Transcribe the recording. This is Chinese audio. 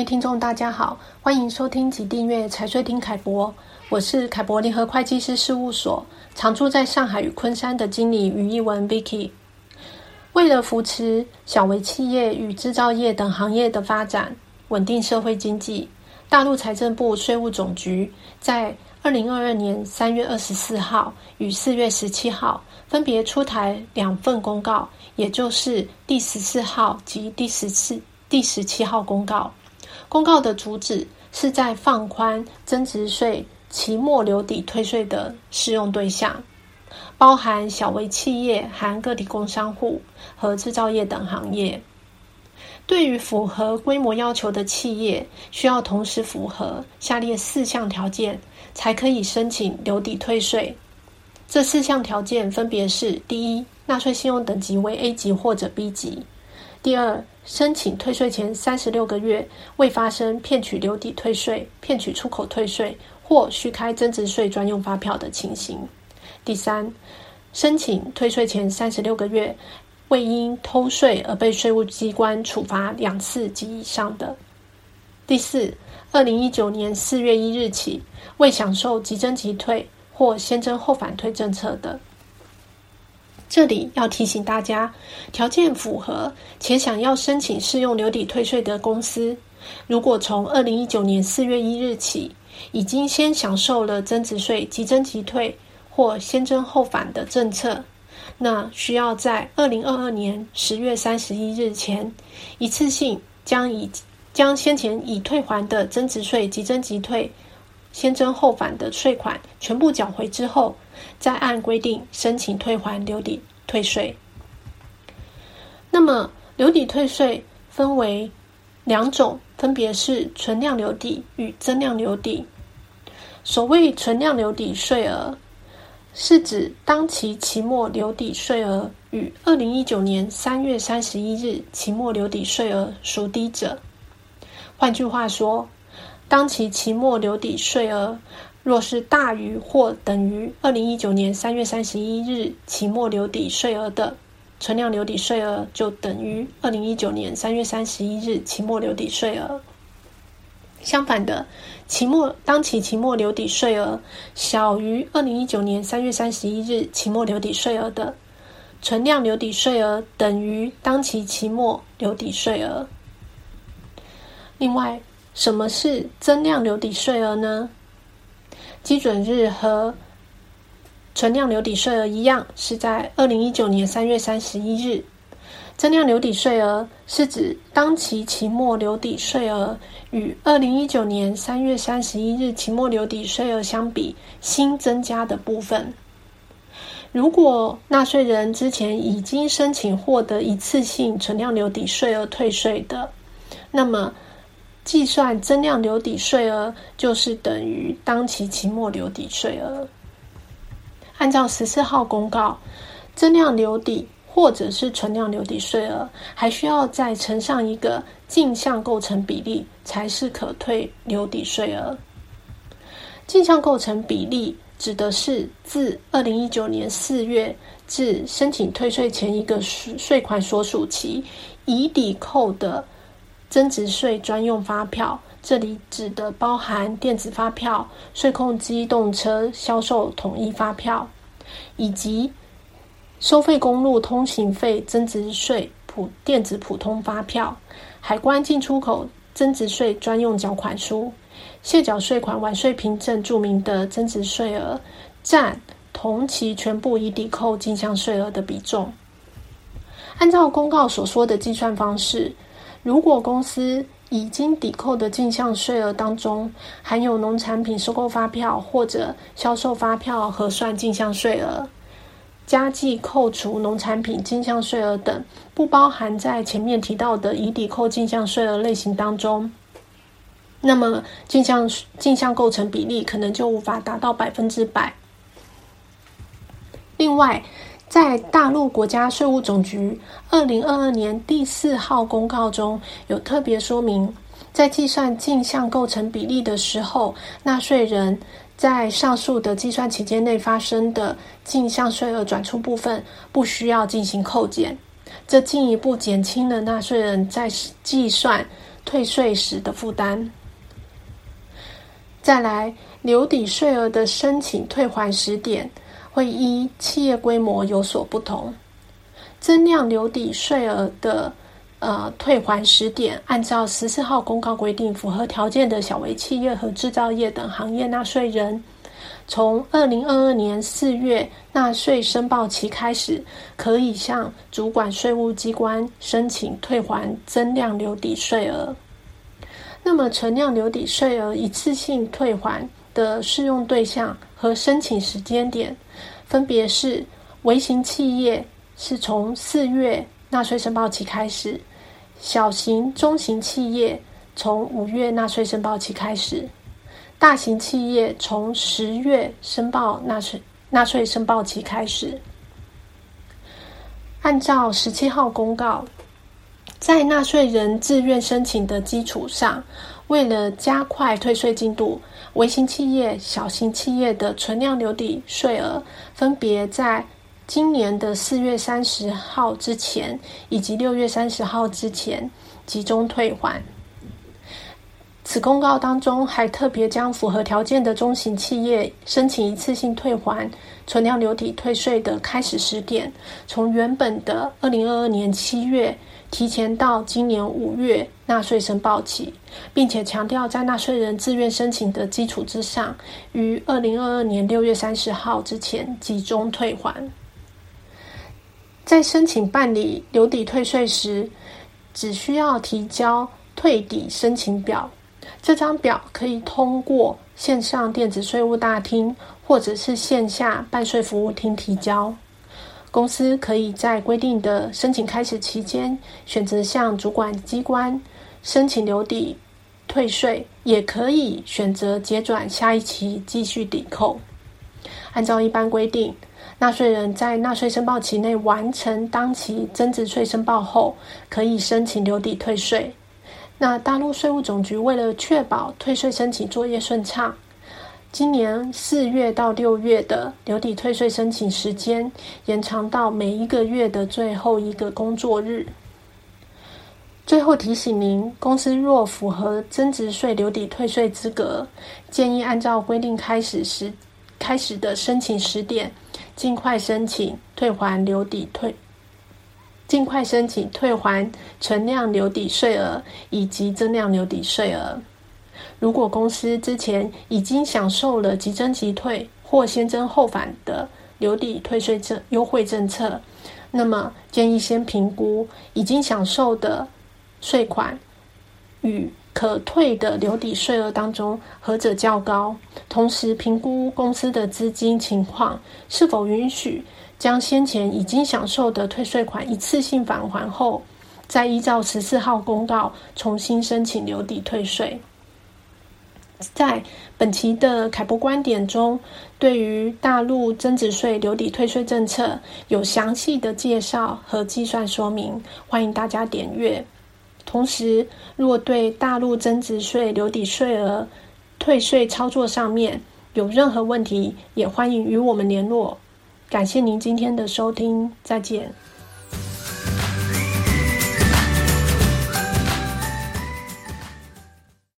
位听众，大家好，欢迎收听及订阅财税听凯博，我是凯博联合会计师事务所常驻在上海与昆山的经理于一文 Vicky。为了扶持小微企业与制造业等行业的发展，稳定社会经济，大陆财政部税务总局在二零二二年三月二十四号与四月十七号分别出台两份公告，也就是第十四号及第十四、第十七号公告。公告的主旨是在放宽增值税期末留抵退税的适用对象，包含小微企业、含个体工商户和制造业等行业。对于符合规模要求的企业，需要同时符合下列四项条件，才可以申请留抵退税。这四项条件分别是：第一，纳税信用等级为 A 级或者 B 级。第二，申请退税前三十六个月未发生骗取留抵退税、骗取出口退税或虚开增值税专用发票的情形。第三，申请退税前三十六个月未因偷税而被税务机关处罚两次及以上的。第四，二零一九年四月一日起未享受即征即退或先征后返退政策的。这里要提醒大家，条件符合且想要申请适用留抵退税的公司，如果从二零一九年四月一日起已经先享受了增值税即征即退或先征后返的政策，那需要在二零二二年十月三十一日前，一次性将已将先前已退还的增值税即征即退、先征后返的税款全部缴回之后。再按规定申请退还留抵退税。那么留抵退税分为两种，分别是存量留抵与增量留抵。所谓存量留抵税额，是指当期期末留抵税额与二零一九年三月三十一日期末留抵税额孰低者。换句话说，当期期末留抵税额。若是大于或等于二零一九年三月三十一日期末留抵税额的存量留抵税额，就等于二零一九年三月三十一日期末留抵税额。相反的，期末当期期末留抵税额小于二零一九年三月三十一日期末留抵税额的存量留抵税额，等于当期期末留抵税额。另外，什么是增量留抵税额呢？基准日和存量留抵税额一样，是在二零一九年三月三十一日。增量留抵税额是指当期期末留抵税额与二零一九年三月三十一日期末留抵税额相比新增加的部分。如果纳税人之前已经申请获得一次性存量留抵税额退税的，那么。计算增量留抵税额就是等于当期期末留抵税额。按照十四号公告，增量留抵或者是存量留抵税额，还需要再乘上一个进项构成比例，才是可退留抵税额。进项构成比例指的是自二零一九年四月至申请退税前一个税款所属期已抵扣的。增值税专用发票，这里指的包含电子发票、税控机动车销售统一发票，以及收费公路通行费增值税普电子普通发票、海关进出口增值税专用缴款书、卸缴税款完税凭证注明的增值税额，占同期全部已抵扣进项税额的比重。按照公告所说的计算方式。如果公司已经抵扣的进项税额当中含有农产品收购发票或者销售发票核算进项税额，加计扣除农产品进项税额等不包含在前面提到的已抵扣进项税额类型当中，那么进项进项构成比例可能就无法达到百分之百。另外，在大陆国家税务总局二零二二年第四号公告中有特别说明，在计算进项构成比例的时候，纳税人在上述的计算期间内发生的进项税额转出部分不需要进行扣减，这进一步减轻了纳税人在计算退税时的负担。再来，留抵税额的申请退还时点会依企业规模有所不同。增量留抵税额的呃退还时点，按照十四号公告规定，符合条件的小微企业和制造业等行业纳税人，从二零二二年四月纳税申报期开始，可以向主管税务机关申请退还增量留抵税额。那么，存量留抵税额一次性退还的适用对象和申请时间点，分别是微型企业是从四月纳税申报期开始，小型、中型企业从五月纳税申报期开始。大型企业从十月申报纳税纳税申报期开始，按照十七号公告，在纳税人自愿申请的基础上，为了加快退税进度，微型企业、小型企业的存量留抵税额分别在今年的四月三十号之前以及六月三十号之前集中退还。此公告当中还特别将符合条件的中型企业申请一次性退还存量留抵退税的开始时点，从原本的二零二二年七月提前到今年五月纳税申报期，并且强调在纳税人自愿申请的基础之上，于二零二二年六月三十号之前集中退还。在申请办理留抵退税时，只需要提交退抵申请表。这张表可以通过线上电子税务大厅或者是线下办税服务厅提交。公司可以在规定的申请开始期间，选择向主管机关申请留抵退税，也可以选择结转下一期继续抵扣。按照一般规定，纳税人在纳税申报期内完成当期增值税申报后，可以申请留抵退税。那大陆税务总局为了确保退税申请作业顺畅，今年四月到六月的留抵退税申请时间延长到每一个月的最后一个工作日。最后提醒您，公司若符合增值税留抵退税资格，建议按照规定开始时开始的申请时点，尽快申请退还留抵退。尽快申请退还存量留抵税额以及增量留抵税额。如果公司之前已经享受了即征即退或先征后返的留抵退税政优惠政策，那么建议先评估已经享受的税款与可退的留抵税额当中何者较高，同时评估公司的资金情况是否允许。将先前已经享受的退税款一次性返还后，再依照十四号公告重新申请留抵退税。在本期的凯博观点中，对于大陆增值税留抵退税政策有详细的介绍和计算说明，欢迎大家点阅。同时，若对大陆增值税留抵税额退税操作上面有任何问题，也欢迎与我们联络。感谢您今天的收听，再见。